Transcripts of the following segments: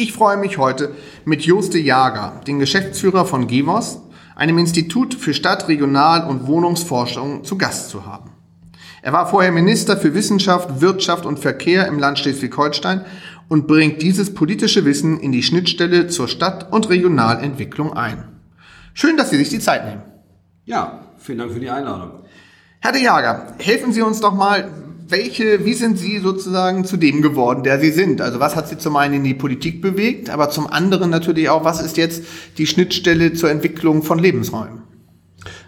Ich freue mich heute mit Joste Jager, den Geschäftsführer von GEVOS, einem Institut für Stadt-, Regional- und Wohnungsforschung, zu Gast zu haben. Er war vorher Minister für Wissenschaft, Wirtschaft und Verkehr im Land Schleswig-Holstein und bringt dieses politische Wissen in die Schnittstelle zur Stadt- und Regionalentwicklung ein. Schön, dass Sie sich die Zeit nehmen. Ja, vielen Dank für die Einladung. Herr de Jager, helfen Sie uns doch mal, welche, wie sind Sie sozusagen zu dem geworden, der Sie sind? Also was hat Sie zum einen in die Politik bewegt, aber zum anderen natürlich auch, was ist jetzt die Schnittstelle zur Entwicklung von Lebensräumen?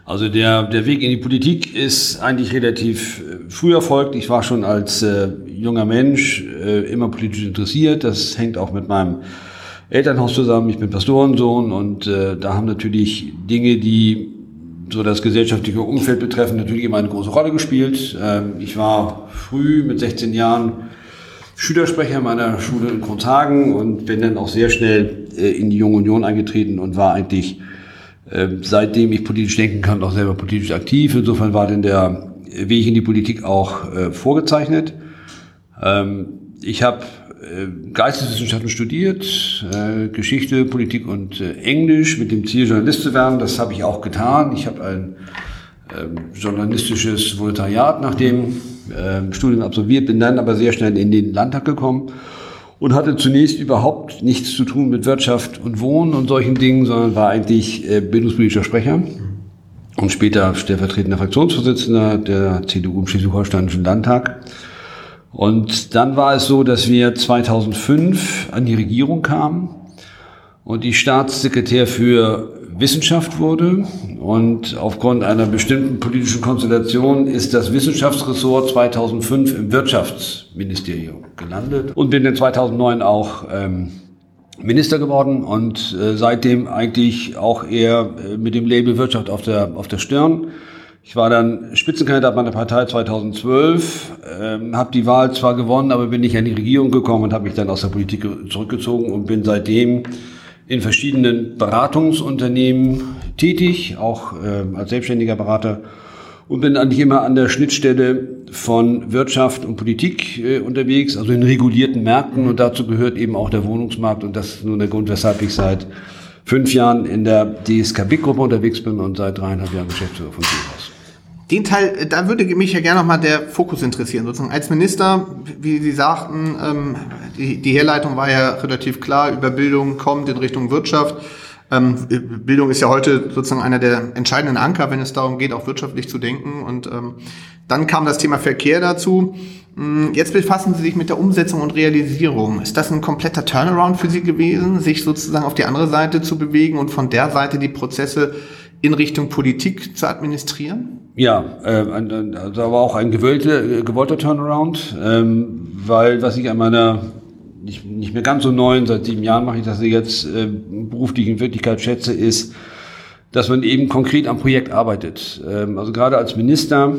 Also der, der Weg in die Politik ist eigentlich relativ äh, früh erfolgt. Ich war schon als äh, junger Mensch äh, immer politisch interessiert. Das hängt auch mit meinem Elternhaus zusammen. Ich bin Pastorensohn und äh, da haben natürlich Dinge, die so das gesellschaftliche Umfeld betreffen, natürlich immer eine große Rolle gespielt. Ähm, ich war früh mit 16 Jahren Schülersprecher meiner Schule in Kronzhagen und bin dann auch sehr schnell äh, in die Junge Union eingetreten und war eigentlich ähm, seitdem ich politisch denken kann, auch selber politisch aktiv. Insofern war denn der Weg in die Politik auch äh, vorgezeichnet. Ähm, ich habe Geisteswissenschaften studiert, äh, Geschichte, Politik und äh, Englisch mit dem Ziel, Journalist zu werden. Das habe ich auch getan. Ich habe ein ähm, journalistisches Volontariat nach dem ähm, Studium absolviert, bin dann aber sehr schnell in den Landtag gekommen und hatte zunächst überhaupt nichts zu tun mit Wirtschaft und Wohnen und solchen Dingen, sondern war eigentlich bildungspolitischer Sprecher und später stellvertretender Fraktionsvorsitzender der CDU im Schleswig-Holsteinischen Landtag. Und dann war es so, dass wir 2005 an die Regierung kamen und ich Staatssekretär für Wissenschaft wurde. Und aufgrund einer bestimmten politischen Konstellation ist das Wissenschaftsressort 2005 im Wirtschaftsministerium gelandet und bin in 2009 auch ähm, Minister geworden und äh, seitdem eigentlich auch eher äh, mit dem Label Wirtschaft auf der, auf der Stirn. Ich war dann Spitzenkandidat meiner Partei 2012, ähm, habe die Wahl zwar gewonnen, aber bin nicht an die Regierung gekommen und habe mich dann aus der Politik zurückgezogen und bin seitdem in verschiedenen Beratungsunternehmen tätig, auch äh, als selbstständiger Berater und bin eigentlich immer an der Schnittstelle von Wirtschaft und Politik äh, unterwegs, also in regulierten Märkten und dazu gehört eben auch der Wohnungsmarkt und das ist nun der Grund, weshalb ich seit fünf Jahren in der DSK Big Gruppe unterwegs bin und seit dreieinhalb Jahren Geschäftsführer von Seehaus. Den Teil, da würde mich ja gerne nochmal der Fokus interessieren. Sozusagen als Minister, wie Sie sagten, ähm, die, die Herleitung war ja relativ klar, über Bildung kommt in Richtung Wirtschaft. Ähm, Bildung ist ja heute sozusagen einer der entscheidenden Anker, wenn es darum geht, auch wirtschaftlich zu denken. Und ähm, dann kam das Thema Verkehr dazu. Mm, jetzt befassen Sie sich mit der Umsetzung und Realisierung. Ist das ein kompletter Turnaround für Sie gewesen, sich sozusagen auf die andere Seite zu bewegen und von der Seite die Prozesse in Richtung Politik zu administrieren? Ja, äh, da war auch ein gewollte, äh, gewollter Turnaround, ähm, weil was ich an meiner nicht, nicht mehr ganz so neuen, seit sieben Jahren mache ich das jetzt äh, beruflich in Wirklichkeit schätze, ist, dass man eben konkret am Projekt arbeitet. Ähm, also gerade als Minister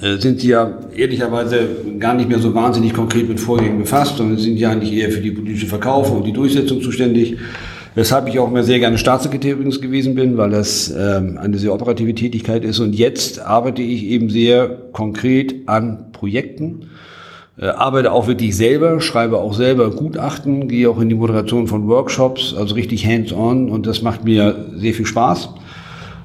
äh, sind sie ja ehrlicherweise gar nicht mehr so wahnsinnig konkret mit Vorgängen befasst, sondern sind ja eigentlich eher für die politische Verkauf und die Durchsetzung zuständig. Weshalb ich auch immer sehr gerne Staatssekretär übrigens gewesen bin, weil das ähm, eine sehr operative Tätigkeit ist. Und jetzt arbeite ich eben sehr konkret an Projekten, äh, arbeite auch wirklich selber, schreibe auch selber Gutachten, gehe auch in die Moderation von Workshops, also richtig hands-on und das macht mir sehr viel Spaß.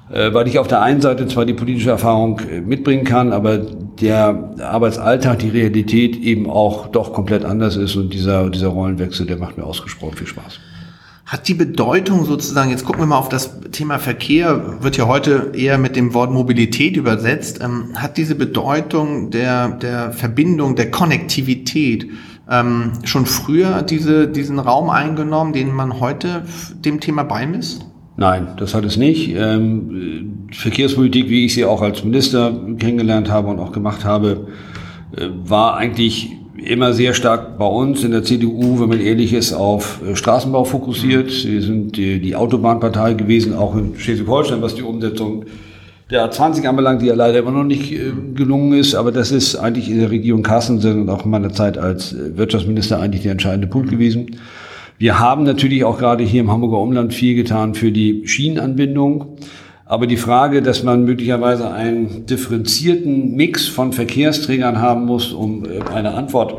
Äh, weil ich auf der einen Seite zwar die politische Erfahrung äh, mitbringen kann, aber der Arbeitsalltag, die Realität eben auch doch komplett anders ist und dieser, dieser Rollenwechsel, der macht mir ausgesprochen viel Spaß. Hat die Bedeutung sozusagen, jetzt gucken wir mal auf das Thema Verkehr, wird ja heute eher mit dem Wort Mobilität übersetzt, ähm, hat diese Bedeutung der, der Verbindung, der Konnektivität ähm, schon früher diese, diesen Raum eingenommen, den man heute dem Thema beimisst? Nein, das hat es nicht. Ähm, Verkehrspolitik, wie ich sie auch als Minister kennengelernt habe und auch gemacht habe, äh, war eigentlich immer sehr stark bei uns in der CDU, wenn man ehrlich ist, auf äh, Straßenbau fokussiert. Wir sind die, Autobahnpartei gewesen, auch in Schleswig-Holstein, was die Umsetzung der A20 anbelangt, die ja leider immer noch nicht äh, gelungen ist. Aber das ist eigentlich in der Regierung Carstensen und auch in meiner Zeit als äh, Wirtschaftsminister eigentlich der entscheidende Punkt gewesen. Wir haben natürlich auch gerade hier im Hamburger Umland viel getan für die Schienenanbindung. Aber die Frage, dass man möglicherweise einen differenzierten Mix von Verkehrsträgern haben muss, um äh, eine Antwort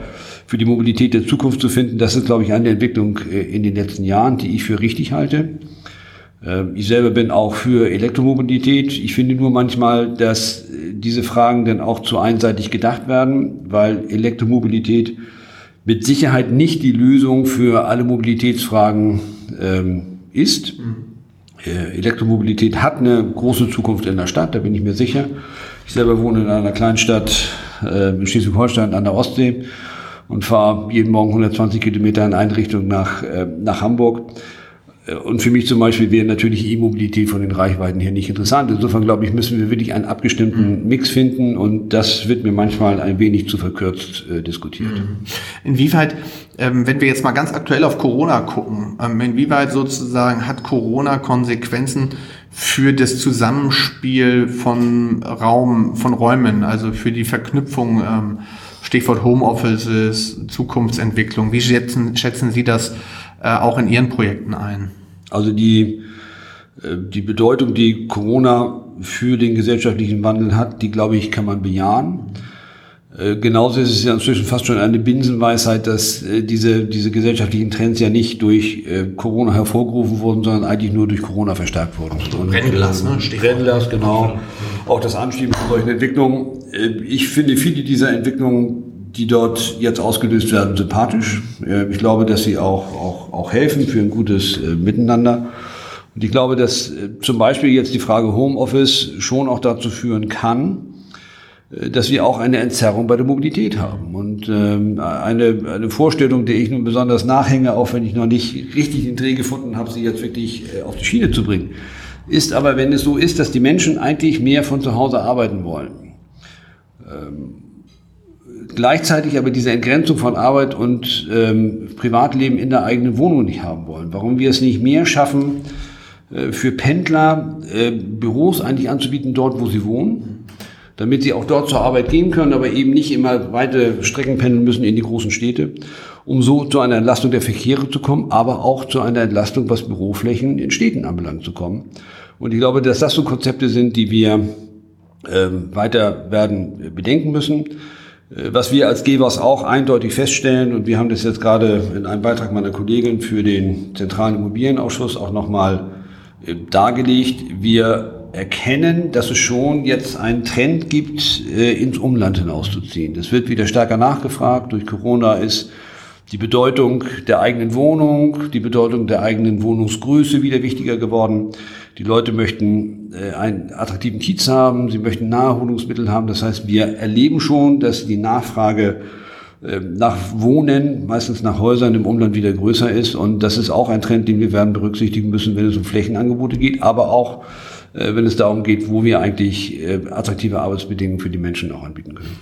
für die Mobilität der Zukunft zu finden, das ist, glaube ich, eine Entwicklung äh, in den letzten Jahren, die ich für richtig halte. Ähm, ich selber bin auch für Elektromobilität. Ich finde nur manchmal, dass äh, diese Fragen dann auch zu einseitig gedacht werden, weil Elektromobilität mit Sicherheit nicht die Lösung für alle Mobilitätsfragen ähm, ist. Mhm. Äh, Elektromobilität hat eine große Zukunft in der Stadt, da bin ich mir sicher. Ich selber wohne in einer kleinen Stadt äh, in Schleswig-Holstein an der Ostsee und fahre jeden Morgen 120 Kilometer in Einrichtung nach, äh, nach Hamburg. Und für mich zum Beispiel wäre natürlich E-Mobilität von den Reichweiten her nicht interessant. Insofern glaube ich, müssen wir wirklich einen abgestimmten mhm. Mix finden und das wird mir manchmal ein wenig zu verkürzt äh, diskutiert. Mhm. Inwieweit, ähm, wenn wir jetzt mal ganz aktuell auf Corona gucken, ähm, inwieweit sozusagen hat Corona Konsequenzen für das Zusammenspiel von Raum, von Räumen, also für die Verknüpfung, ähm, Stichwort Homeoffices, Zukunftsentwicklung. Wie schätzen, schätzen Sie das äh, auch in Ihren Projekten ein? Also die, äh, die Bedeutung, die Corona für den gesellschaftlichen Wandel hat, die glaube ich, kann man bejahen. Äh, genauso ist es ja inzwischen fast schon eine Binsenweisheit, dass äh, diese, diese gesellschaftlichen Trends ja nicht durch Corona hervorgerufen wurden, sondern eigentlich nur durch Corona verstärkt wurden. Und, Brennglas, ne? Brennglas, genau. Auch das Anschieben von solchen Entwicklungen. Ich finde viele dieser Entwicklungen die dort jetzt ausgelöst werden, sympathisch. Ich glaube, dass sie auch, auch, auch helfen für ein gutes äh, Miteinander. Und ich glaube, dass äh, zum Beispiel jetzt die Frage Homeoffice schon auch dazu führen kann, äh, dass wir auch eine Entzerrung bei der Mobilität haben. Und ähm, eine, eine Vorstellung, der ich nun besonders nachhänge, auch wenn ich noch nicht richtig den Dreh gefunden habe, sie jetzt wirklich auf die Schiene zu bringen, ist aber, wenn es so ist, dass die Menschen eigentlich mehr von zu Hause arbeiten wollen. Ähm, gleichzeitig aber diese Entgrenzung von Arbeit und ähm, Privatleben in der eigenen Wohnung nicht haben wollen. Warum wir es nicht mehr schaffen, äh, für Pendler äh, Büros eigentlich anzubieten, dort wo sie wohnen, damit sie auch dort zur Arbeit gehen können, aber eben nicht immer weite Strecken pendeln müssen in die großen Städte, um so zu einer Entlastung der Verkehre zu kommen, aber auch zu einer Entlastung, was Büroflächen in Städten anbelangt, zu kommen. Und ich glaube, dass das so Konzepte sind, die wir ähm, weiter werden bedenken müssen. Äh, was wir als GEWAS auch eindeutig feststellen, und wir haben das jetzt gerade in einem Beitrag meiner Kollegin für den Zentralen Immobilienausschuss auch nochmal äh, dargelegt, wir erkennen, dass es schon jetzt einen Trend gibt, äh, ins Umland hinauszuziehen. Das wird wieder stärker nachgefragt. Durch Corona ist die Bedeutung der eigenen Wohnung, die Bedeutung der eigenen Wohnungsgröße wieder wichtiger geworden. Die Leute möchten äh, einen attraktiven Kiez haben, sie möchten Naherholungsmittel haben. Das heißt, wir erleben schon, dass die Nachfrage äh, nach Wohnen, meistens nach Häusern im Umland wieder größer ist. Und das ist auch ein Trend, den wir werden berücksichtigen müssen, wenn es um Flächenangebote geht, aber auch äh, wenn es darum geht, wo wir eigentlich attraktive Arbeitsbedingungen für die Menschen auch anbieten können.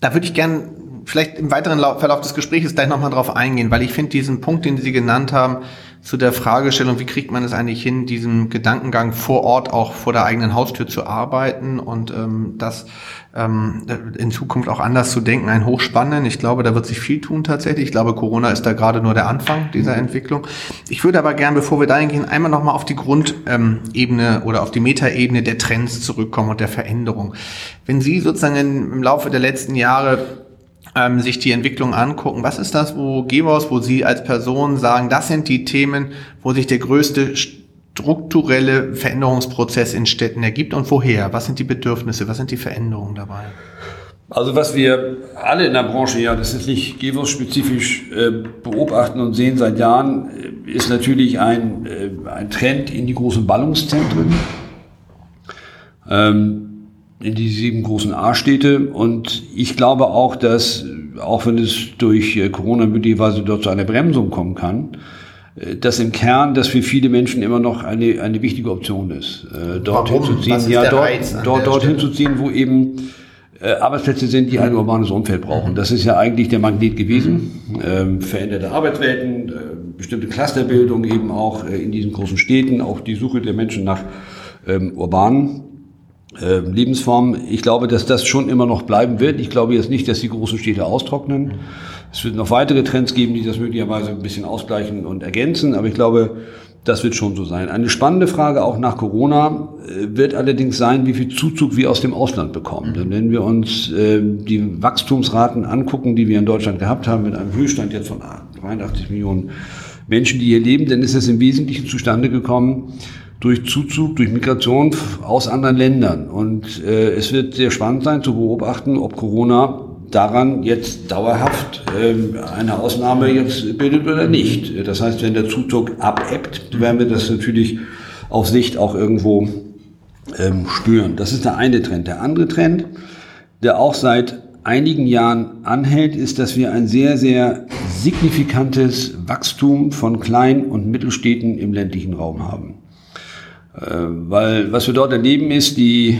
Da würde ich gern vielleicht im weiteren Verlauf des Gesprächs gleich nochmal drauf eingehen, weil ich finde diesen Punkt, den Sie genannt haben, zu der Fragestellung, wie kriegt man es eigentlich hin, diesen Gedankengang vor Ort auch vor der eigenen Haustür zu arbeiten und ähm, das ähm, in Zukunft auch anders zu denken, ein hochspannend. Ich glaube, da wird sich viel tun tatsächlich. Ich glaube, Corona ist da gerade nur der Anfang dieser Entwicklung. Ich würde aber gern, bevor wir dahin gehen, einmal nochmal auf die Grundebene oder auf die Metaebene der Trends zurückkommen und der Veränderung. Wenn Sie sozusagen im Laufe der letzten Jahre ähm, sich die Entwicklung angucken. Was ist das, wo Gebos, wo Sie als Person sagen, das sind die Themen, wo sich der größte strukturelle Veränderungsprozess in Städten ergibt und woher? Was sind die Bedürfnisse? Was sind die Veränderungen dabei? Also was wir alle in der Branche, ja, das ist nicht Gewos-spezifisch äh, beobachten und sehen seit Jahren, äh, ist natürlich ein, äh, ein Trend in die großen Ballungszentren. Ähm, die sieben großen A-Städte. Und ich glaube auch, dass, auch wenn es durch äh, Corona möglicherweise dort zu einer Bremsung kommen kann, äh, dass im Kern das für viele Menschen immer noch eine, eine wichtige Option ist, äh, dorthin zu ziehen. Ja, dort, dort, dorthin zu ziehen, wo eben äh, Arbeitsplätze sind, die ein urbanes Umfeld brauchen. Das ist ja eigentlich der Magnet gewesen. Ähm, veränderte Arbeitswelten, äh, bestimmte Clusterbildung eben auch äh, in diesen großen Städten, auch die Suche der Menschen nach ähm, urbanen äh, Lebensformen. Ich glaube, dass das schon immer noch bleiben wird. Ich glaube jetzt nicht, dass die großen Städte austrocknen. Es wird noch weitere Trends geben, die das möglicherweise ein bisschen ausgleichen und ergänzen. Aber ich glaube, das wird schon so sein. Eine spannende Frage auch nach Corona äh, wird allerdings sein, wie viel Zuzug wir aus dem Ausland bekommen. Denn wenn wir uns äh, die Wachstumsraten angucken, die wir in Deutschland gehabt haben, mit einem Höchststand jetzt von 83 Millionen Menschen, die hier leben, dann ist es im Wesentlichen zustande gekommen durch Zuzug, durch Migration aus anderen Ländern. Und äh, es wird sehr spannend sein zu beobachten, ob Corona daran jetzt dauerhaft ähm, eine Ausnahme jetzt bildet oder nicht. Das heißt, wenn der Zuzug abebbt, werden wir das natürlich auf Sicht auch irgendwo ähm, spüren. Das ist der eine Trend. Der andere Trend, der auch seit einigen Jahren anhält, ist, dass wir ein sehr, sehr signifikantes Wachstum von Klein- und Mittelstädten im ländlichen Raum haben. Äh, weil was wir dort erleben ist, die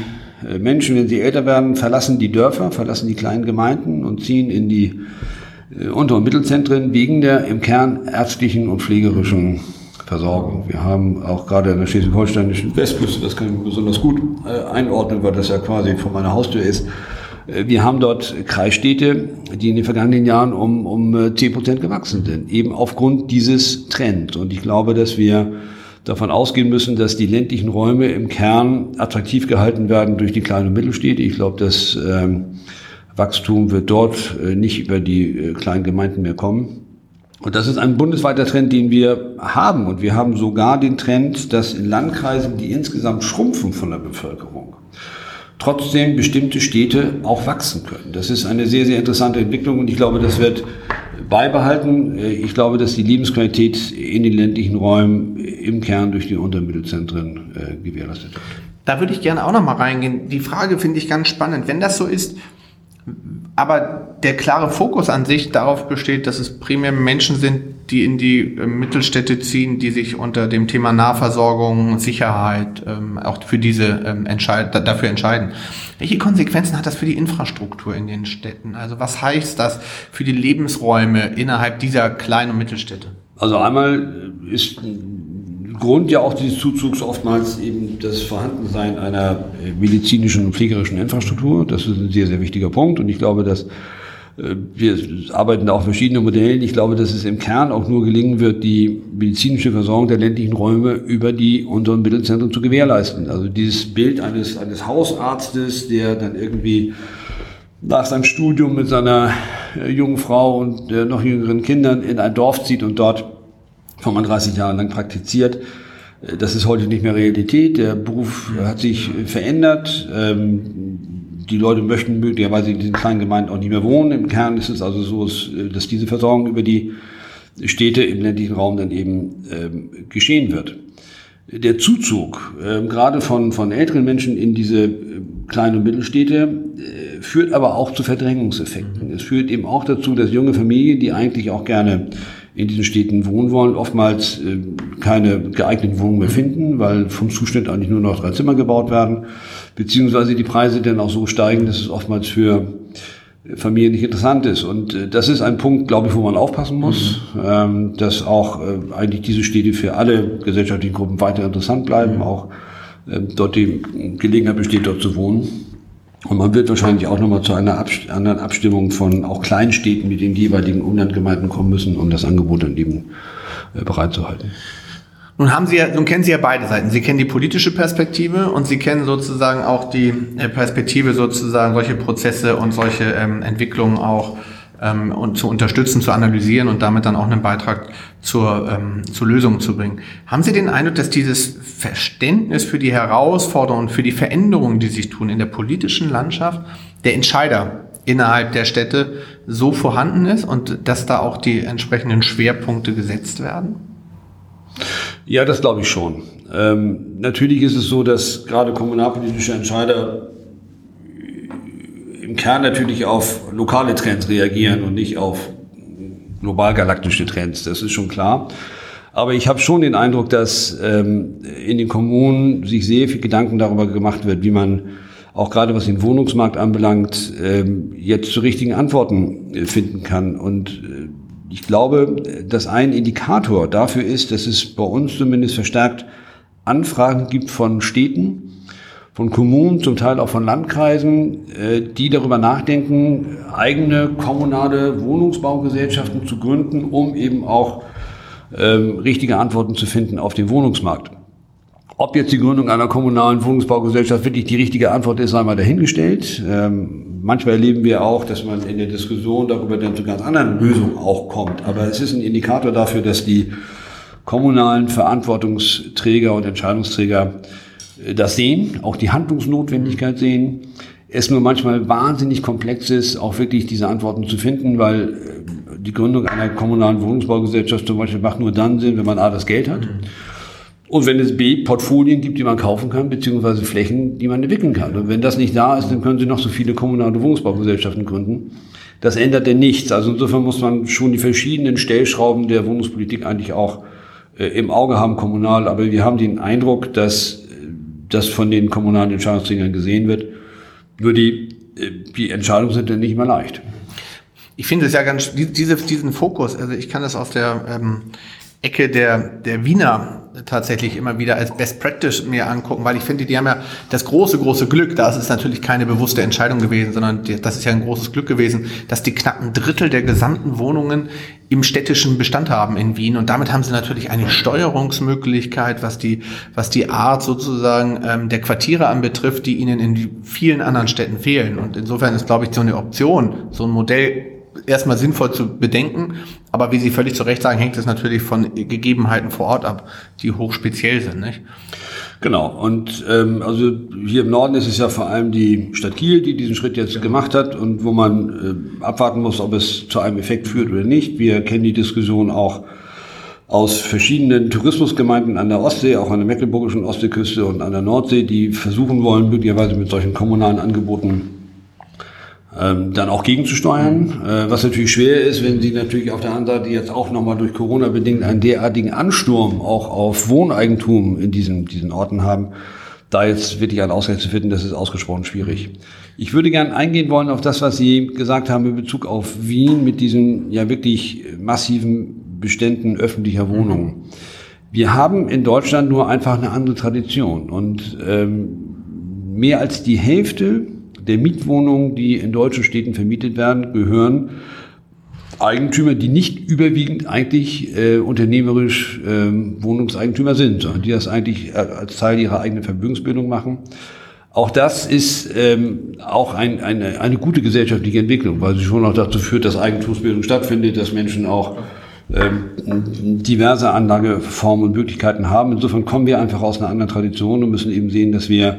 äh, Menschen, wenn sie älter werden, verlassen die Dörfer, verlassen die kleinen Gemeinden und ziehen in die äh, Unter- und Mittelzentren wegen der im Kern ärztlichen und pflegerischen Versorgung. Wir haben auch gerade in der schleswig-holsteinischen Westküste, das kann ich besonders gut einordnen, weil das ja quasi vor meiner Haustür ist. Wir haben dort Kreisstädte, die in den vergangenen Jahren um, um 10 Prozent gewachsen sind, eben aufgrund dieses Trends. Und ich glaube, dass wir davon ausgehen müssen, dass die ländlichen Räume im Kern attraktiv gehalten werden durch die kleinen und Mittelstädte. Ich glaube, das ähm, Wachstum wird dort äh, nicht über die äh, kleinen Gemeinden mehr kommen. Und das ist ein bundesweiter Trend, den wir haben. Und wir haben sogar den Trend, dass in Landkreisen, die insgesamt schrumpfen von der Bevölkerung, trotzdem bestimmte Städte auch wachsen können. Das ist eine sehr, sehr interessante Entwicklung und ich glaube, das wird beibehalten. Ich glaube, dass die Lebensqualität in den ländlichen Räumen im Kern durch die Untermittelzentren äh, gewährleistet wird. Da würde ich gerne auch noch mal reingehen. Die Frage finde ich ganz spannend. Wenn das so ist, aber der klare Fokus an sich darauf besteht, dass es primär Menschen sind, die in die äh, Mittelstädte ziehen, die sich unter dem Thema Nahversorgung, Sicherheit ähm, auch für diese ähm, entscheid dafür entscheiden. Welche Konsequenzen hat das für die Infrastruktur in den Städten? Also was heißt das für die Lebensräume innerhalb dieser kleinen Mittelstädte? Also einmal ist Grund ja auch dieses Zuzugs oftmals eben das Vorhandensein einer äh, medizinischen und pflegerischen Infrastruktur. Das ist ein sehr, sehr wichtiger Punkt. Und ich glaube, dass äh, wir arbeiten da auch verschiedene Modellen. Ich glaube, dass es im Kern auch nur gelingen wird, die medizinische Versorgung der ländlichen Räume über die unteren Mittelzentren zu gewährleisten. Also dieses Bild eines, eines Hausarztes, der dann irgendwie nach seinem Studium mit seiner äh, jungen Frau und noch jüngeren Kindern in ein Dorf zieht und dort 35 Jahre lang praktiziert. Äh, das ist heute nicht mehr Realität. Der Beruf hat sich verändert. Ähm, die Leute möchten möglicherweise in diesen kleinen Gemeinden auch nicht mehr wohnen. Im Kern ist es also so, dass diese Versorgung über die Städte im ländlichen Raum dann eben ähm, geschehen wird. Der Zuzug, ähm, gerade von, von älteren Menschen in diese kleinen und Mittelstädte, äh, führt aber auch zu Verdrängungseffekten. Es führt eben auch dazu, dass junge Familien, die eigentlich auch gerne in diesen Städten wohnen wollen, oftmals äh, keine geeigneten Wohnungen mehr finden, weil vom Zuschnitt eigentlich nur noch drei Zimmer gebaut werden, beziehungsweise die Preise dann auch so steigen, dass es oftmals für Familien nicht interessant ist. Und äh, das ist ein Punkt, glaube ich, wo man aufpassen muss, mhm. ähm, dass auch äh, eigentlich diese Städte für alle gesellschaftlichen Gruppen weiter interessant bleiben, mhm. auch äh, dort die Gelegenheit besteht, dort zu wohnen. Und man wird wahrscheinlich auch nochmal zu einer Abst anderen Abstimmung von auch Kleinstädten mit den jeweiligen Umlandgemeinden kommen müssen, um das Angebot dann eben äh, bereitzuhalten. Nun haben Sie ja, nun kennen Sie ja beide Seiten. Sie kennen die politische Perspektive und Sie kennen sozusagen auch die äh, Perspektive sozusagen solche Prozesse und solche ähm, Entwicklungen auch ähm, und zu unterstützen, zu analysieren und damit dann auch einen Beitrag zur, ähm, zur Lösung zu bringen. Haben Sie den Eindruck, dass dieses Verständnis für die Herausforderungen, für die Veränderungen, die sich tun in der politischen Landschaft, der Entscheider innerhalb der Städte so vorhanden ist und dass da auch die entsprechenden Schwerpunkte gesetzt werden? Ja, das glaube ich schon. Ähm, natürlich ist es so, dass gerade kommunalpolitische Entscheider im Kern natürlich auf lokale Trends reagieren und nicht auf global galaktische Trends. Das ist schon klar. Aber ich habe schon den Eindruck, dass ähm, in den Kommunen sich sehr viel Gedanken darüber gemacht wird, wie man auch gerade was den Wohnungsmarkt anbelangt, ähm, jetzt zu richtigen Antworten äh, finden kann. Und äh, ich glaube, dass ein Indikator dafür ist, dass es bei uns zumindest verstärkt Anfragen gibt von Städten, von Kommunen, zum Teil auch von Landkreisen, äh, die darüber nachdenken, eigene kommunale Wohnungsbaugesellschaften zu gründen, um eben auch ähm, richtige Antworten zu finden auf den Wohnungsmarkt. Ob jetzt die Gründung einer kommunalen Wohnungsbaugesellschaft wirklich die richtige Antwort ist, sei mal dahingestellt. Ähm, manchmal erleben wir auch, dass man in der Diskussion darüber dann zu ganz anderen Lösungen auch kommt. Aber es ist ein Indikator dafür, dass die kommunalen Verantwortungsträger und Entscheidungsträger das sehen, auch die Handlungsnotwendigkeit sehen. Es nur manchmal wahnsinnig komplex ist, auch wirklich diese Antworten zu finden, weil äh, die Gründung einer kommunalen Wohnungsbaugesellschaft zum Beispiel macht nur dann Sinn, wenn man A, das Geld hat. Und wenn es B, Portfolien gibt, die man kaufen kann, beziehungsweise Flächen, die man entwickeln kann. Und wenn das nicht da ist, dann können Sie noch so viele kommunale Wohnungsbaugesellschaften gründen. Das ändert denn nichts. Also insofern muss man schon die verschiedenen Stellschrauben der Wohnungspolitik eigentlich auch äh, im Auge haben, kommunal. Aber wir haben den Eindruck, dass das von den kommunalen Entscheidungsträgern gesehen wird. Nur die, äh, die Entscheidungen sind dann nicht mehr leicht. Ich finde es ja ganz, diese, diesen Fokus, also ich kann das aus der ähm, Ecke der, der Wiener tatsächlich immer wieder als Best Practice mir angucken, weil ich finde, die haben ja das große, große Glück, da ist es natürlich keine bewusste Entscheidung gewesen, sondern das ist ja ein großes Glück gewesen, dass die knapp ein Drittel der gesamten Wohnungen im städtischen Bestand haben in Wien. Und damit haben sie natürlich eine Steuerungsmöglichkeit, was die, was die Art sozusagen ähm, der Quartiere anbetrifft, die ihnen in vielen anderen Städten fehlen. Und insofern ist, glaube ich, so eine Option, so ein Modell erstmal sinnvoll zu bedenken, aber wie Sie völlig zu Recht sagen, hängt es natürlich von Gegebenheiten vor Ort ab, die hochspeziell sind. Nicht? Genau, und ähm, also hier im Norden ist es ja vor allem die Stadt Kiel, die diesen Schritt jetzt gemacht hat und wo man äh, abwarten muss, ob es zu einem Effekt führt oder nicht. Wir kennen die Diskussion auch aus verschiedenen Tourismusgemeinden an der Ostsee, auch an der mecklenburgischen Ostseeküste und an der Nordsee, die versuchen wollen, möglicherweise mit solchen kommunalen Angeboten ähm, dann auch gegenzusteuern, äh, was natürlich schwer ist, wenn Sie natürlich auf der anderen Seite jetzt auch nochmal durch Corona bedingt einen derartigen Ansturm auch auf Wohneigentum in diesen, diesen Orten haben. Da jetzt wirklich einen Ausgleich zu finden, das ist ausgesprochen schwierig. Ich würde gerne eingehen wollen auf das, was Sie gesagt haben in Bezug auf Wien mit diesen ja wirklich massiven Beständen öffentlicher Wohnungen. Wir haben in Deutschland nur einfach eine andere Tradition und ähm, mehr als die Hälfte der Mietwohnungen, die in deutschen Städten vermietet werden, gehören Eigentümer, die nicht überwiegend eigentlich äh, unternehmerisch ähm, Wohnungseigentümer sind, sondern die das eigentlich äh, als Teil ihrer eigenen Vermögensbildung machen. Auch das ist ähm, auch ein, eine, eine gute gesellschaftliche Entwicklung, weil sie schon auch dazu führt, dass Eigentumsbildung stattfindet, dass Menschen auch ähm, diverse Anlageformen und Möglichkeiten haben. Insofern kommen wir einfach aus einer anderen Tradition und müssen eben sehen, dass wir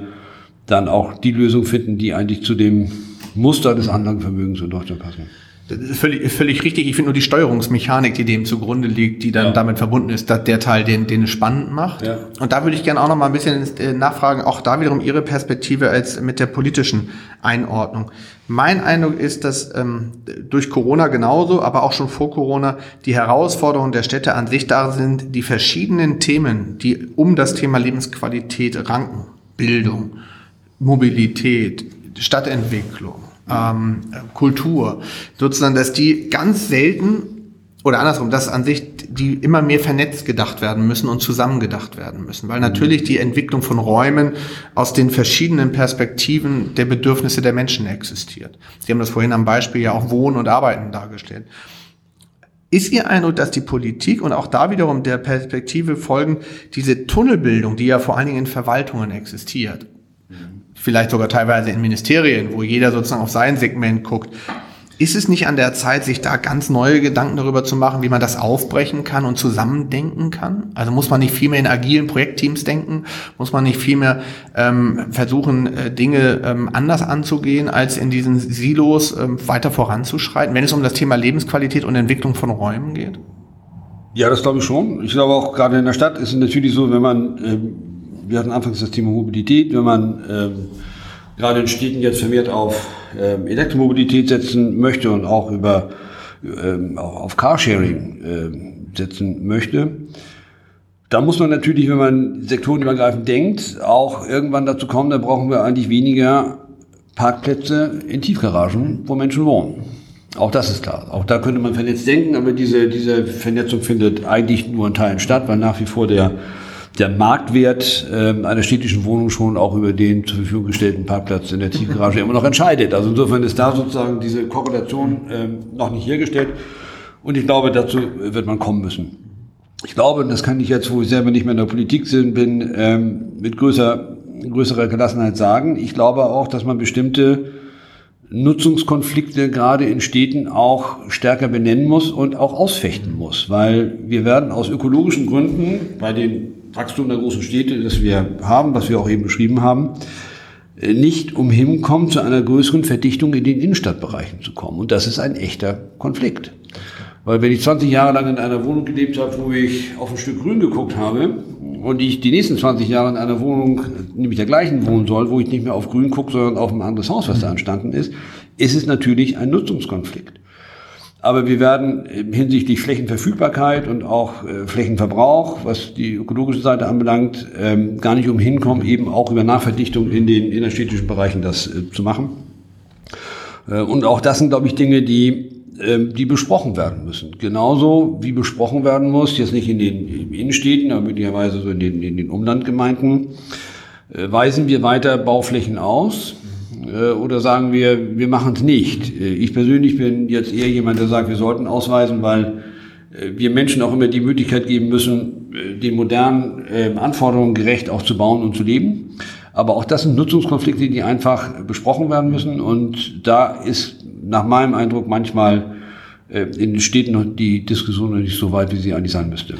dann auch die Lösung finden, die eigentlich zu dem Muster des Anlagenvermögens in Deutschland passen. Das ist völlig, völlig richtig. Ich finde nur die Steuerungsmechanik, die dem zugrunde liegt, die dann ja. damit verbunden ist, dass der Teil den, den es spannend macht. Ja. Und da würde ich gerne auch noch mal ein bisschen äh, nachfragen, auch da wiederum Ihre Perspektive als mit der politischen Einordnung. Mein Eindruck ist, dass ähm, durch Corona genauso, aber auch schon vor Corona die Herausforderungen der Städte an sich da sind, die verschiedenen Themen, die um das Thema Lebensqualität ranken, Bildung, Mobilität, Stadtentwicklung, ähm, Kultur, sozusagen, dass die ganz selten oder andersrum, dass an sich die immer mehr vernetzt gedacht werden müssen und zusammen gedacht werden müssen, weil natürlich die Entwicklung von Räumen aus den verschiedenen Perspektiven der Bedürfnisse der Menschen existiert. Sie haben das vorhin am Beispiel ja auch Wohnen und Arbeiten dargestellt. Ist Ihr Eindruck, dass die Politik und auch da wiederum der Perspektive folgen, diese Tunnelbildung, die ja vor allen Dingen in Verwaltungen existiert, vielleicht sogar teilweise in Ministerien, wo jeder sozusagen auf sein Segment guckt. Ist es nicht an der Zeit, sich da ganz neue Gedanken darüber zu machen, wie man das aufbrechen kann und zusammendenken kann? Also muss man nicht viel mehr in agilen Projektteams denken? Muss man nicht viel mehr ähm, versuchen, äh, Dinge ähm, anders anzugehen, als in diesen Silos ähm, weiter voranzuschreiten, wenn es um das Thema Lebensqualität und Entwicklung von Räumen geht? Ja, das glaube ich schon. Ich glaube auch gerade in der Stadt ist es natürlich so, wenn man ähm wir hatten anfangs das Thema Mobilität, wenn man ähm, gerade in Städten jetzt vermehrt auf ähm, Elektromobilität setzen möchte und auch über ähm, auch auf Carsharing ähm, setzen möchte, da muss man natürlich, wenn man sektorenübergreifend denkt, auch irgendwann dazu kommen, da brauchen wir eigentlich weniger Parkplätze in Tiefgaragen, wo Menschen wohnen. Auch das ist klar. Auch da könnte man vernetzt denken, aber diese, diese Vernetzung findet eigentlich nur in Teilen statt, weil nach wie vor der, der Marktwert äh, einer städtischen Wohnung schon auch über den zur Verfügung gestellten Parkplatz in der Tiefgarage immer noch entscheidet. Also insofern ist da sozusagen diese Korrelation ähm, noch nicht hergestellt. Und ich glaube, dazu wird man kommen müssen. Ich glaube, und das kann ich jetzt, wo ich selber nicht mehr in der Politik bin, ähm, mit größer, größerer Gelassenheit sagen. Ich glaube auch, dass man bestimmte Nutzungskonflikte gerade in Städten auch stärker benennen muss und auch ausfechten muss, weil wir werden aus ökologischen Gründen bei den Wachstum der großen Städte, das wir haben, was wir auch eben beschrieben haben, nicht umhin kommen, zu einer größeren Verdichtung in den Innenstadtbereichen zu kommen. Und das ist ein echter Konflikt. Weil wenn ich 20 Jahre lang in einer Wohnung gelebt habe, wo ich auf ein Stück Grün geguckt habe und ich die nächsten 20 Jahre in einer Wohnung, nämlich der gleichen wohnen soll, wo ich nicht mehr auf Grün gucke, sondern auf ein anderes Haus, was da entstanden ist, ist es natürlich ein Nutzungskonflikt. Aber wir werden hinsichtlich Flächenverfügbarkeit und auch äh, Flächenverbrauch, was die ökologische Seite anbelangt, ähm, gar nicht umhin kommen, eben auch über Nachverdichtung in den innerstädtischen Bereichen das äh, zu machen. Äh, und auch das sind, glaube ich, Dinge, die ähm, die besprochen werden müssen. Genauso wie besprochen werden muss, jetzt nicht in den Innenstädten, aber möglicherweise so in den, in den Umlandgemeinden, weisen wir weiter Bauflächen aus oder sagen wir, wir machen es nicht. Äh, ich persönlich bin jetzt eher jemand, der sagt, wir sollten ausweisen, weil wir Menschen auch immer die Möglichkeit geben müssen, den modernen Anforderungen gerecht auch zu bauen und zu leben. Aber auch das sind Nutzungskonflikte, die einfach besprochen werden müssen. Und da ist nach meinem Eindruck manchmal äh, in den Städten die Diskussion noch nicht so weit, wie sie eigentlich sein müsste.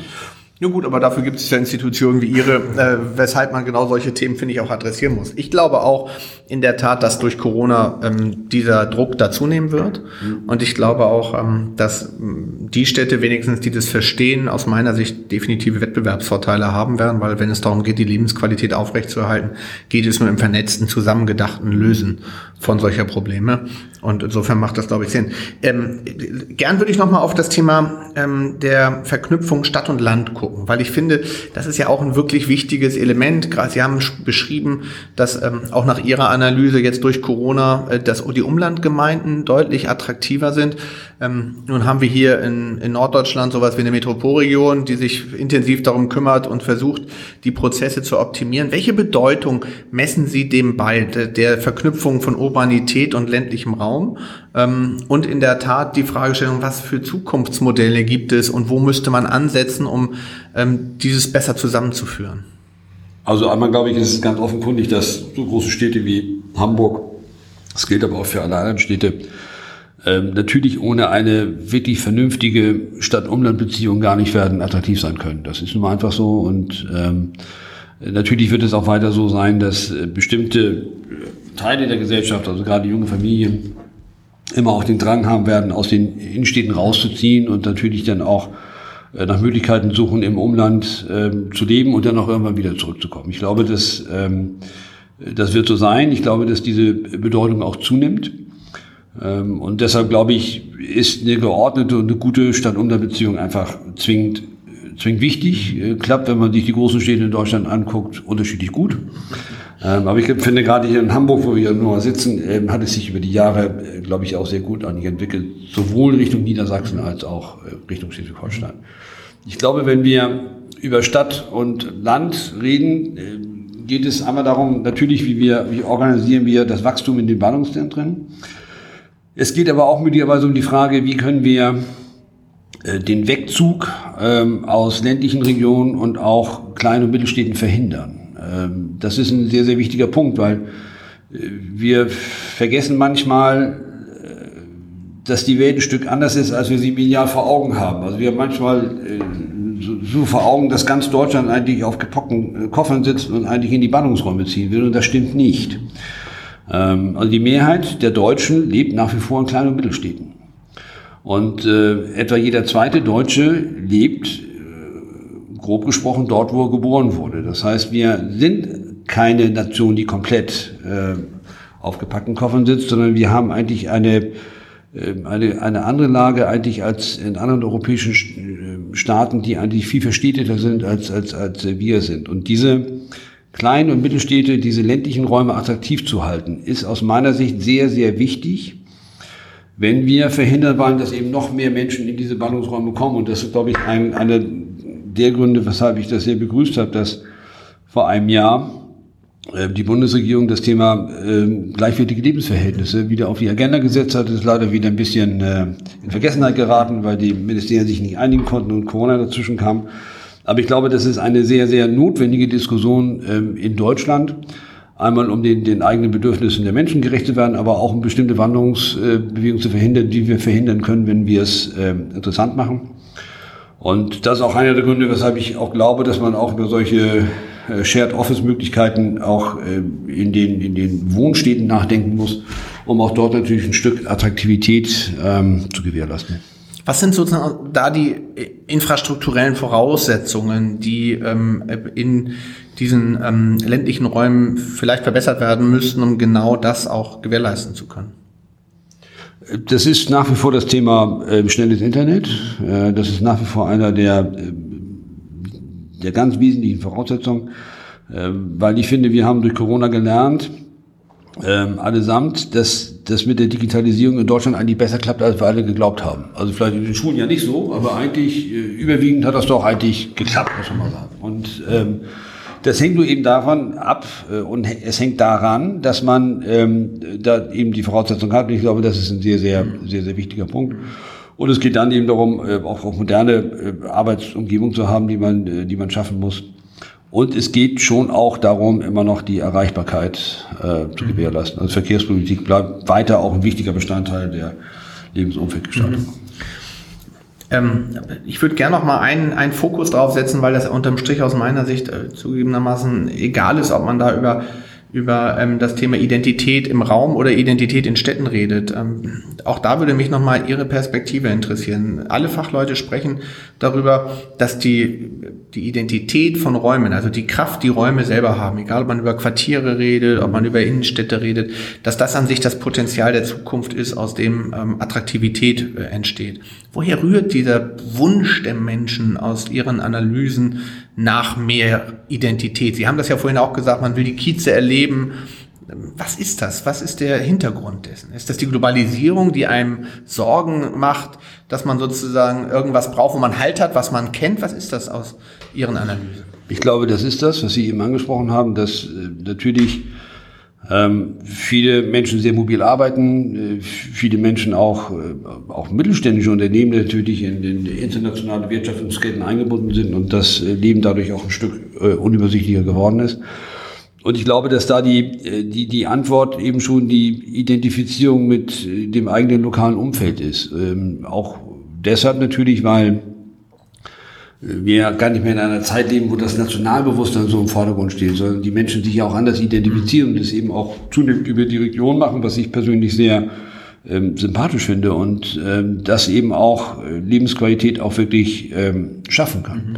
Ja gut, aber dafür gibt es ja Institutionen wie Ihre, äh, weshalb man genau solche Themen, finde ich, auch adressieren muss. Ich glaube auch in der Tat, dass durch Corona ähm, dieser Druck dazunehmen wird. Mhm. Und ich glaube auch, ähm, dass ähm, die Städte wenigstens, die das verstehen, aus meiner Sicht definitive Wettbewerbsvorteile haben werden, weil wenn es darum geht, die Lebensqualität aufrechtzuerhalten, geht es nur im vernetzten, zusammengedachten Lösen von solcher Probleme. Und insofern macht das, glaube ich, Sinn. Ähm, gern würde ich nochmal auf das Thema ähm, der Verknüpfung Stadt und Land gucken, weil ich finde, das ist ja auch ein wirklich wichtiges Element. Sie haben beschrieben, dass ähm, auch nach Ihrer Analyse jetzt durch Corona, äh, dass die Umlandgemeinden deutlich attraktiver sind. Ähm, nun haben wir hier in, in Norddeutschland sowas wie eine Metropolregion, die sich intensiv darum kümmert und versucht, die Prozesse zu optimieren. Welche Bedeutung messen Sie dem bei, der, der Verknüpfung von Urbanität und ländlichem Raum? Ähm, und in der Tat die Fragestellung, was für Zukunftsmodelle gibt es und wo müsste man ansetzen, um ähm, dieses besser zusammenzuführen? Also einmal glaube ich, ist es ganz offenkundig, dass so große Städte wie Hamburg, das gilt aber auch für alle anderen Städte, ähm, natürlich ohne eine wirklich vernünftige Stadt-Umland-Beziehung gar nicht werden attraktiv sein können. Das ist nun mal einfach so und ähm, natürlich wird es auch weiter so sein, dass äh, bestimmte Teile der Gesellschaft, also gerade junge Familien, immer auch den Drang haben werden, aus den Innenstädten rauszuziehen und natürlich dann auch äh, nach Möglichkeiten suchen, im Umland ähm, zu leben und dann auch irgendwann wieder zurückzukommen. Ich glaube, dass, ähm, das wird so sein. Ich glaube, dass diese Bedeutung auch zunimmt. Ähm, und deshalb glaube ich, ist eine geordnete und eine gute Stadt-Umland-Beziehung einfach zwingend, zwingend wichtig. Äh, klappt, wenn man sich die großen Städte in Deutschland anguckt, unterschiedlich gut. Ähm, aber ich finde gerade hier in Hamburg, wo wir nur sitzen, ähm, hat es sich über die Jahre, äh, glaube ich, auch sehr gut an entwickelt, sowohl Richtung Niedersachsen als auch äh, Richtung Schleswig-Holstein. Ich glaube, wenn wir über Stadt und Land reden, äh, geht es einmal darum, natürlich, wie wir, wie organisieren wir das Wachstum in den Ballungszentren. Es geht aber auch möglicherweise um die Frage, wie können wir den Wegzug ähm, aus ländlichen Regionen und auch kleinen und Mittelstädten verhindern. Ähm, das ist ein sehr, sehr wichtiger Punkt, weil äh, wir vergessen manchmal, äh, dass die Welt ein Stück anders ist, als wir sie medial vor Augen haben. Also wir haben manchmal äh, so, vor Augen, dass ganz Deutschland eigentlich auf gepockten Koffern sitzt und eigentlich in die Ballungsräume ziehen will. Und das stimmt nicht. Ähm, also die Mehrheit der Deutschen lebt nach wie vor in kleinen und Mittelstädten. Und äh, etwa jeder zweite Deutsche lebt grob gesprochen dort, wo er geboren wurde. Das heißt, wir sind keine Nation, die komplett äh, auf gepackten Koffern sitzt, sondern wir haben eigentlich eine, äh, eine, eine andere Lage eigentlich als in anderen europäischen äh, Staaten, die eigentlich viel verstädteter sind, als, als, als wir sind. Und diese, Klein- und Mittelstädte, diese ländlichen Räume attraktiv zu halten, ist aus meiner Sicht sehr, sehr wichtig, wenn wir verhindern wollen, dass eben noch mehr Menschen in diese Ballungsräume kommen. Und das ist, glaube ich, ein, einer der Gründe, weshalb ich das sehr begrüßt habe, dass vor einem Jahr äh, die Bundesregierung das Thema äh, gleichwertige Lebensverhältnisse wieder auf die Agenda gesetzt hat. Das ist leider wieder ein bisschen äh, in Vergessenheit geraten, weil die Ministerien sich nicht einigen konnten und Corona dazwischen kam. Aber ich glaube, das ist eine sehr, sehr notwendige Diskussion ähm, in Deutschland. Einmal um den, den eigenen Bedürfnissen der Menschen gerecht zu werden, aber auch um bestimmte Wanderungsbewegungen zu verhindern, die wir verhindern können, wenn wir es äh, interessant machen. Und das ist auch einer der Gründe, weshalb ich auch glaube, dass man auch über solche äh, Shared Office Möglichkeiten auch äh, in den, in den Wohnstädten nachdenken muss, um auch dort natürlich ein Stück Attraktivität ähm, zu gewährleisten. Was sind sozusagen da die infrastrukturellen Voraussetzungen, die ähm, in diesen ähm, ländlichen Räumen vielleicht verbessert werden müssten, um genau das auch gewährleisten zu können? Das ist nach wie vor das Thema äh, schnelles Internet. Äh, das ist nach wie vor einer der, äh, der ganz wesentlichen Voraussetzungen, äh, weil ich finde, wir haben durch Corona gelernt, ähm, allesamt, dass das mit der Digitalisierung in Deutschland eigentlich besser klappt, als wir alle geglaubt haben. Also vielleicht in den Schulen ja nicht so, aber eigentlich äh, überwiegend hat das doch eigentlich geklappt, muss man mal sagen. Und ähm, das hängt nur eben davon ab äh, und es hängt daran, dass man ähm, da eben die Voraussetzung hat. Und ich glaube, das ist ein sehr, sehr, sehr, sehr wichtiger Punkt. Und es geht dann eben darum, äh, auch, auch moderne Arbeitsumgebung zu haben, die man, die man schaffen muss. Und es geht schon auch darum, immer noch die Erreichbarkeit äh, zu gewährleisten. Also Verkehrspolitik bleibt weiter auch ein wichtiger Bestandteil der Lebensumfeldgestaltung. Mhm. Ähm, ich würde gerne noch mal einen, einen Fokus drauf setzen, weil das unterm Strich aus meiner Sicht äh, zugegebenermaßen egal ist, ob man da über über ähm, das Thema Identität im Raum oder Identität in Städten redet. Ähm, auch da würde mich nochmal Ihre Perspektive interessieren. Alle Fachleute sprechen darüber, dass die, die Identität von Räumen, also die Kraft, die Räume selber haben, egal ob man über Quartiere redet, ob man über Innenstädte redet, dass das an sich das Potenzial der Zukunft ist, aus dem ähm, Attraktivität äh, entsteht. Woher rührt dieser Wunsch der Menschen aus ihren Analysen, nach mehr Identität. Sie haben das ja vorhin auch gesagt, man will die Kieze erleben. Was ist das? Was ist der Hintergrund dessen? Ist das die Globalisierung, die einem Sorgen macht, dass man sozusagen irgendwas braucht, wo man Halt hat, was man kennt? Was ist das aus Ihren Analysen? Ich glaube, das ist das, was Sie eben angesprochen haben, dass äh, natürlich ähm, viele Menschen sehr mobil arbeiten, äh, viele Menschen auch, äh, auch mittelständische Unternehmen natürlich in, in internationale Wirtschaftsketten eingebunden sind und das äh, Leben dadurch auch ein Stück äh, unübersichtlicher geworden ist. Und ich glaube, dass da die, äh, die, die Antwort eben schon die Identifizierung mit äh, dem eigenen lokalen Umfeld ist. Ähm, auch deshalb natürlich, weil wir gar nicht mehr in einer Zeit leben, wo das Nationalbewusstsein so im Vordergrund steht, sondern die Menschen sich ja auch anders identifizieren und das eben auch zunehmend über die Region machen, was ich persönlich sehr ähm, sympathisch finde und ähm, das eben auch äh, Lebensqualität auch wirklich ähm, schaffen kann. Mhm.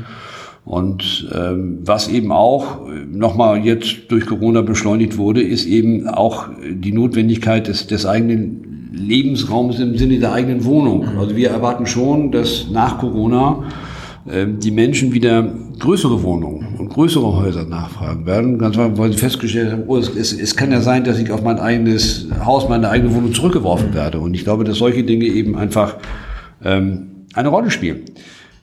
Und ähm, was eben auch äh, nochmal jetzt durch Corona beschleunigt wurde, ist eben auch die Notwendigkeit des, des eigenen Lebensraums im Sinne der eigenen Wohnung. Mhm. Also wir erwarten schon, dass nach Corona die Menschen wieder größere Wohnungen und größere Häuser nachfragen werden. Ganz einfach, weil sie festgestellt haben, oh, es, es, es, kann ja sein, dass ich auf mein eigenes Haus, meine eigene Wohnung zurückgeworfen werde. Und ich glaube, dass solche Dinge eben einfach ähm, eine Rolle spielen.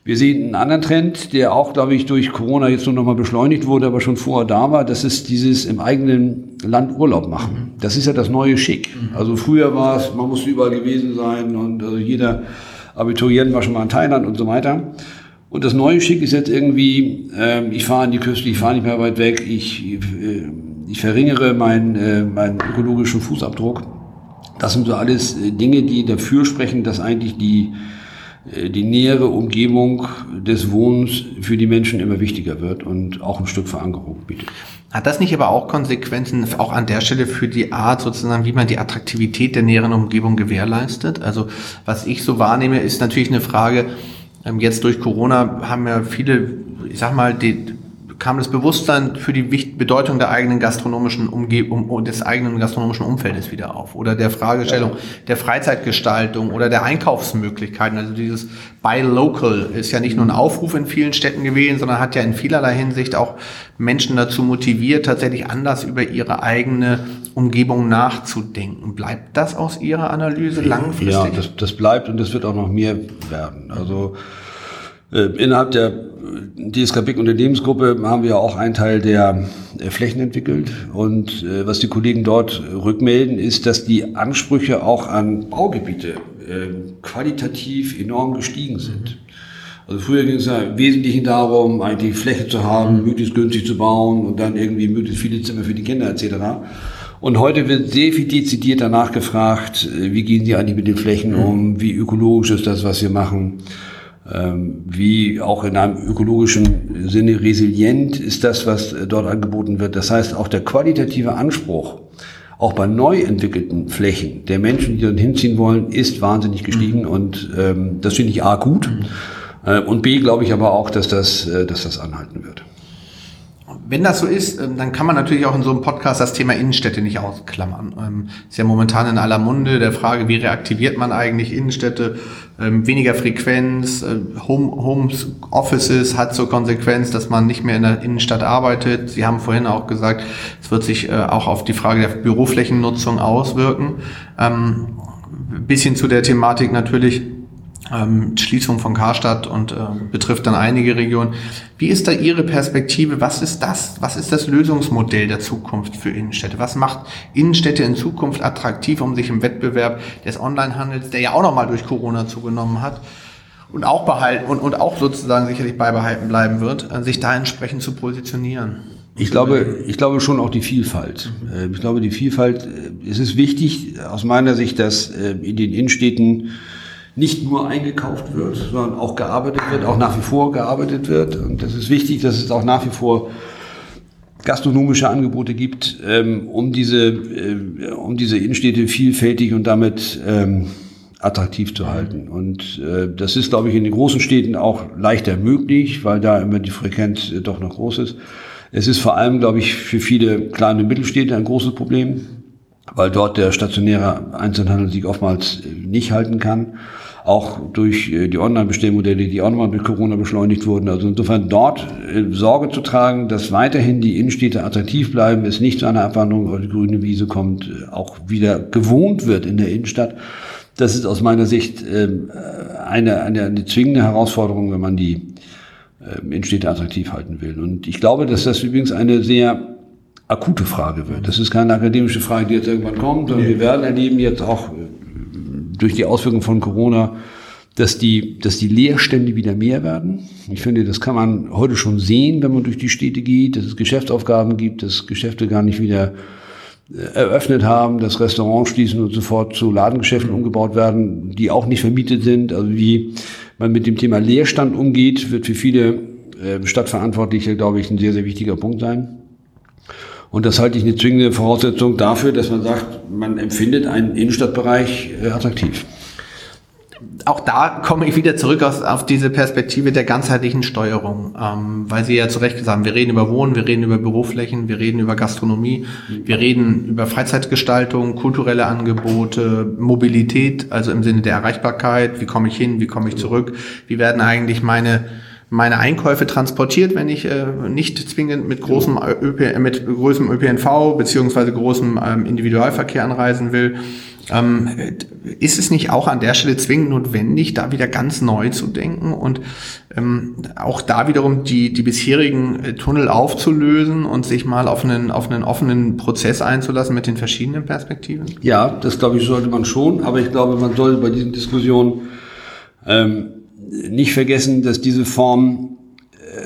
Wir sehen einen anderen Trend, der auch, glaube ich, durch Corona jetzt nur noch mal beschleunigt wurde, aber schon vorher da war. Das ist dieses im eigenen Land Urlaub machen. Das ist ja das neue Schick. Also früher war es, man musste überall gewesen sein und also jeder Abiturient war schon mal in Thailand und so weiter. Und das neue Schick ist jetzt irgendwie, äh, ich fahre an die Küste, ich fahre nicht mehr weit weg, ich, äh, ich verringere meinen äh, meinen ökologischen Fußabdruck. Das sind so alles äh, Dinge, die dafür sprechen, dass eigentlich die, äh, die nähere Umgebung des Wohnens für die Menschen immer wichtiger wird und auch ein Stück Verankerung bietet. Hat das nicht aber auch Konsequenzen auch an der Stelle für die Art sozusagen, wie man die Attraktivität der näheren Umgebung gewährleistet? Also was ich so wahrnehme, ist natürlich eine Frage, jetzt durch Corona haben ja viele, ich sag mal, die kam das Bewusstsein für die Bedeutung der eigenen gastronomischen Umgebung, des eigenen gastronomischen Umfeldes wieder auf oder der Fragestellung der Freizeitgestaltung oder der Einkaufsmöglichkeiten. Also dieses Buy Local ist ja nicht nur ein Aufruf in vielen Städten gewesen, sondern hat ja in vielerlei Hinsicht auch Menschen dazu motiviert, tatsächlich anders über ihre eigene Umgebung nachzudenken. Bleibt das aus Ihrer Analyse langfristig? Ja, das, das bleibt und das wird auch noch mehr werden. Also innerhalb der DSK Big Unternehmensgruppe haben wir auch einen Teil der äh, Flächen entwickelt. Und äh, was die Kollegen dort rückmelden, ist, dass die Ansprüche auch an Baugebiete qualitativ enorm gestiegen sind. Also früher ging es ja im Wesentlichen darum, eigentlich Fläche zu haben, möglichst günstig zu bauen und dann irgendwie möglichst viele Zimmer für die Kinder etc. Und heute wird sehr viel dezidiert danach gefragt, wie gehen Sie eigentlich mit den Flächen um, wie ökologisch ist das, was wir machen. Ähm, wie auch in einem ökologischen Sinne resilient ist das, was dort angeboten wird. Das heißt, auch der qualitative Anspruch, auch bei neu entwickelten Flächen der Menschen, die dort hinziehen wollen, ist wahnsinnig gestiegen mhm. und ähm, das finde ich A gut mhm. äh, und B glaube ich aber auch, dass das, äh, dass das anhalten wird. Wenn das so ist, ähm, dann kann man natürlich auch in so einem Podcast das Thema Innenstädte nicht ausklammern. Ähm, ist ja momentan in aller Munde der Frage, wie reaktiviert man eigentlich Innenstädte? Ähm, weniger Frequenz, äh, Home, Homes Offices hat zur Konsequenz, dass man nicht mehr in der Innenstadt arbeitet. Sie haben vorhin auch gesagt, es wird sich äh, auch auf die Frage der Büroflächennutzung auswirken. Bis hin zu der Thematik natürlich, ähm, Schließung von Karstadt und äh, betrifft dann einige Regionen. Wie ist da Ihre Perspektive? Was ist das? Was ist das Lösungsmodell der Zukunft für Innenstädte? Was macht Innenstädte in Zukunft attraktiv, um sich im Wettbewerb des Onlinehandels, der ja auch nochmal durch Corona zugenommen hat, und auch behalten und, und auch sozusagen sicherlich beibehalten bleiben wird, äh, sich da entsprechend zu positionieren? Ich glaube, ich glaube schon auch die Vielfalt. Äh, ich glaube, die Vielfalt, äh, es ist wichtig aus meiner Sicht, dass in den Innenstädten nicht nur eingekauft wird, sondern auch gearbeitet wird, auch nach wie vor gearbeitet wird. Und das ist wichtig, dass es auch nach wie vor gastronomische Angebote gibt, ähm, um diese, äh, um diese Innenstädte vielfältig und damit ähm, attraktiv zu halten. Und äh, das ist, glaube ich, in den großen Städten auch leichter möglich, weil da immer die Frequenz äh, doch noch groß ist. Es ist vor allem, glaube ich, für viele kleine Mittelstädte ein großes Problem, weil dort der stationäre Einzelhandel sich oftmals äh, nicht halten kann auch durch äh, die Online-Bestellmodelle, die auch nochmal mit Corona beschleunigt wurden. Also insofern dort äh, Sorge zu tragen, dass weiterhin die Innenstädte attraktiv bleiben, es nicht zu einer Abwanderung oder die grüne Wiese kommt, äh, auch wieder gewohnt wird in der Innenstadt. Das ist aus meiner Sicht ähm, eine, eine, eine zwingende Herausforderung, wenn man die ähm, Innenstädte attraktiv halten will. Und ich glaube, dass das übrigens eine sehr akute Frage wird. Das ist keine akademische Frage, die jetzt irgendwann kommt, sondern wir werden erleben jetzt auch durch die Auswirkungen von Corona, dass die, dass die Leerstände wieder mehr werden. Ich finde, das kann man heute schon sehen, wenn man durch die Städte geht, dass es Geschäftsaufgaben gibt, dass Geschäfte gar nicht wieder äh, eröffnet haben, dass Restaurants schließen und sofort zu Ladengeschäften umgebaut werden, die auch nicht vermietet sind. Also wie man mit dem Thema Leerstand umgeht, wird für viele äh, Stadtverantwortliche, glaube ich, ein sehr, sehr wichtiger Punkt sein. Und das halte ich eine zwingende Voraussetzung dafür, dass man sagt, man empfindet einen Innenstadtbereich äh, attraktiv. Auch da komme ich wieder zurück aus, auf diese Perspektive der ganzheitlichen Steuerung, ähm, weil Sie ja zu Recht gesagt haben, wir reden über Wohnen, wir reden über Büroflächen, wir reden über Gastronomie, wir reden über Freizeitgestaltung, kulturelle Angebote, Mobilität, also im Sinne der Erreichbarkeit, wie komme ich hin, wie komme ich zurück, wie werden eigentlich meine meine Einkäufe transportiert, wenn ich äh, nicht zwingend mit großem, ÖP, mit großem ÖPNV beziehungsweise großem ähm, Individualverkehr anreisen will. Ähm, ist es nicht auch an der Stelle zwingend notwendig, da wieder ganz neu zu denken und ähm, auch da wiederum die, die bisherigen äh, Tunnel aufzulösen und sich mal auf einen, auf einen offenen Prozess einzulassen mit den verschiedenen Perspektiven? Ja, das glaube ich sollte man schon, aber ich glaube, man soll bei diesen Diskussionen ähm, nicht vergessen, dass diese Form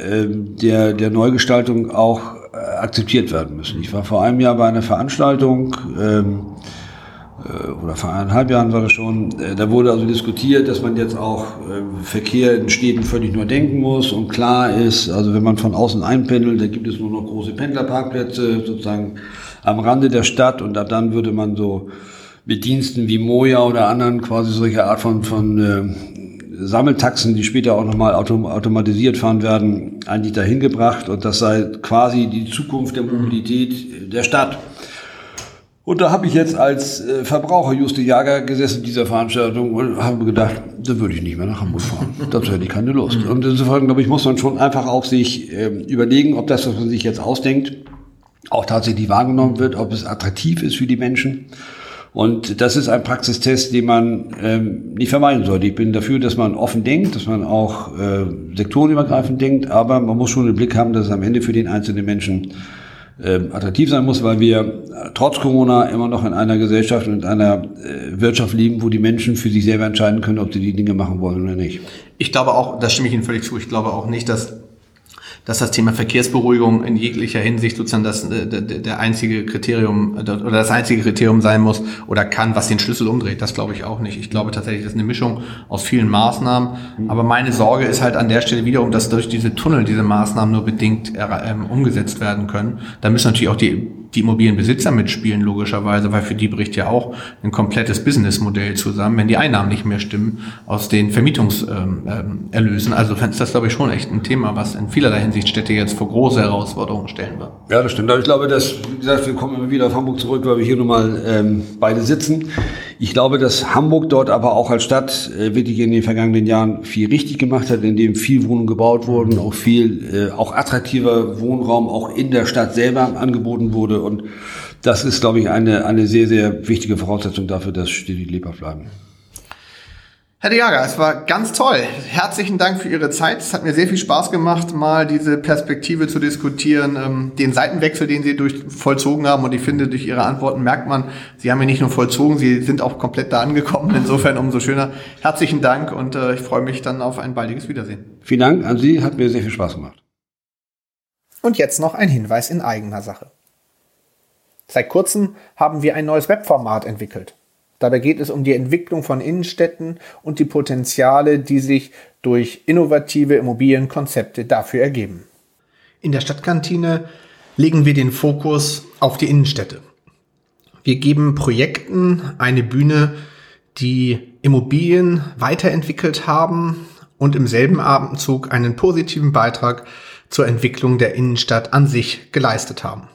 äh, der, der Neugestaltung auch äh, akzeptiert werden müssen. Ich war vor einem Jahr bei einer Veranstaltung, ähm, äh, oder vor eineinhalb Jahren war das schon, äh, da wurde also diskutiert, dass man jetzt auch Verkehr in Städten völlig neu denken muss. Und klar ist, also wenn man von außen einpendelt, da gibt es nur noch große Pendlerparkplätze sozusagen am Rande der Stadt. Und ab dann würde man so mit Diensten wie Moja oder anderen quasi solche Art von, von Sammeltaxen, die später auch nochmal autom automatisiert fahren werden, eigentlich dahin gebracht und das sei quasi die Zukunft der Mobilität der Stadt. Und da habe ich jetzt als äh, Verbraucher Juste Jager gesessen in dieser Veranstaltung und habe gedacht, da würde ich nicht mehr nach Hamburg fahren. Dazu hätte ich keine Lust. Und insofern, glaube ich, muss man schon einfach auch sich äh, überlegen, ob das, was man sich jetzt ausdenkt, auch tatsächlich wahrgenommen wird, ob es attraktiv ist für die Menschen. Und das ist ein Praxistest, den man ähm, nicht vermeiden sollte. Ich bin dafür, dass man offen denkt, dass man auch äh, sektorenübergreifend denkt, aber man muss schon den Blick haben, dass es am Ende für den einzelnen Menschen äh, attraktiv sein muss, weil wir äh, trotz Corona immer noch in einer Gesellschaft und in einer äh, Wirtschaft leben, wo die Menschen für sich selber entscheiden können, ob sie die Dinge machen wollen oder nicht. Ich glaube auch, da stimme ich Ihnen völlig zu, ich glaube auch nicht, dass dass das Thema Verkehrsberuhigung in jeglicher Hinsicht sozusagen das äh, der, der einzige Kriterium äh, oder das einzige Kriterium sein muss oder kann, was den Schlüssel umdreht. Das glaube ich auch nicht. Ich glaube tatsächlich, das ist eine Mischung aus vielen Maßnahmen. Aber meine Sorge ist halt an der Stelle wiederum, dass durch diese Tunnel diese Maßnahmen nur bedingt ähm, umgesetzt werden können. Da müssen natürlich auch die die Immobilienbesitzer mitspielen, logischerweise, weil für die bricht ja auch ein komplettes Businessmodell zusammen, wenn die Einnahmen nicht mehr stimmen aus den Vermietungserlösen. also ist das, glaube ich, schon echt ein Thema, was in vielerlei Hinsicht Städte jetzt vor große Herausforderungen stellen wird. Ja, das stimmt. Aber ich glaube, dass, wie gesagt, wir kommen immer wieder auf Hamburg zurück, weil wir hier nun mal ähm, beide sitzen. Ich glaube, dass Hamburg dort aber auch als Stadt äh, wirklich in den vergangenen Jahren viel richtig gemacht hat, indem viel Wohnungen gebaut wurden, auch viel, äh, auch attraktiver Wohnraum auch in der Stadt selber angeboten wurde. Und das ist, glaube ich, eine, eine sehr, sehr wichtige Voraussetzung dafür, dass Städte lebhaft bleiben. Herr de Jager, es war ganz toll. Herzlichen Dank für Ihre Zeit. Es hat mir sehr viel Spaß gemacht, mal diese Perspektive zu diskutieren, ähm, den Seitenwechsel, den Sie durch vollzogen haben. Und ich finde, durch Ihre Antworten merkt man, Sie haben ihn nicht nur vollzogen, Sie sind auch komplett da angekommen. Insofern umso schöner. Herzlichen Dank und äh, ich freue mich dann auf ein baldiges Wiedersehen. Vielen Dank an Sie, hat mir sehr viel Spaß gemacht. Und jetzt noch ein Hinweis in eigener Sache. Seit kurzem haben wir ein neues Webformat entwickelt. Dabei geht es um die Entwicklung von Innenstädten und die Potenziale, die sich durch innovative Immobilienkonzepte dafür ergeben. In der Stadtkantine legen wir den Fokus auf die Innenstädte. Wir geben Projekten eine Bühne, die Immobilien weiterentwickelt haben und im selben Abendzug einen positiven Beitrag zur Entwicklung der Innenstadt an sich geleistet haben.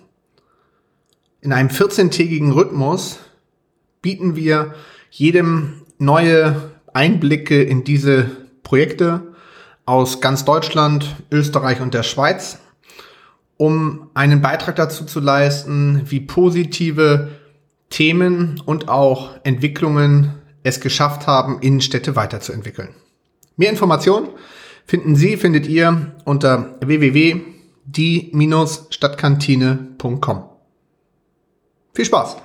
In einem 14-tägigen Rhythmus bieten wir jedem neue Einblicke in diese Projekte aus ganz Deutschland, Österreich und der Schweiz, um einen Beitrag dazu zu leisten, wie positive Themen und auch Entwicklungen es geschafft haben, Innenstädte weiterzuentwickeln. Mehr Informationen finden Sie, findet ihr unter www.die-stadtkantine.com. Viel Spaß!